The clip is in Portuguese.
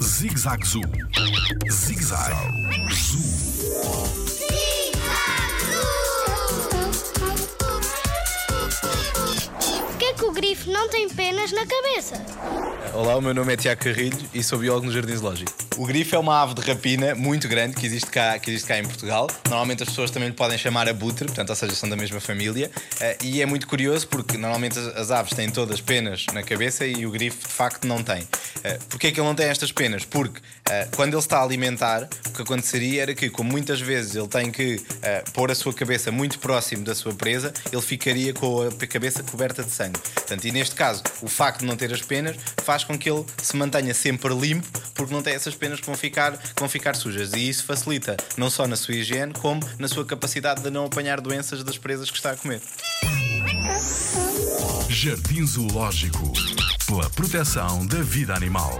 Zig-Zag Zoo. Zig-Zag Zoo. Grifo não tem penas na cabeça? Olá, o meu nome é Tiago Carrilho e sou biólogo no Jardim Zoológico. O grifo é uma ave de rapina muito grande que existe cá, que existe cá em Portugal. Normalmente as pessoas também lhe podem chamar abutre, portanto, ou seja, são da mesma família. Eh, E é muito curioso porque normalmente as- aves têm todas penas na cabeça e o grifo de facto não tem. Eh, Porquê é que ele não tem estas penas? Porque eh, quando ele está a alimentar, o que aconteceria era que, como muitas vezes ele tem que pôr a sua cabeça muito próximo da sua presa, ele ficaria com a cabeça coberta de sangue. Portanto, e neste caso, o facto de não ter as penas faz com que ele se mantenha sempre limpo, porque não tem essas penas que vão ficar, que vão ficar sujas. E isso facilita não só na sua higiene, como na sua capacidade de não apanhar doenças das presas que está a comer. Jardim Zoológico. Pela proteção da vida animal.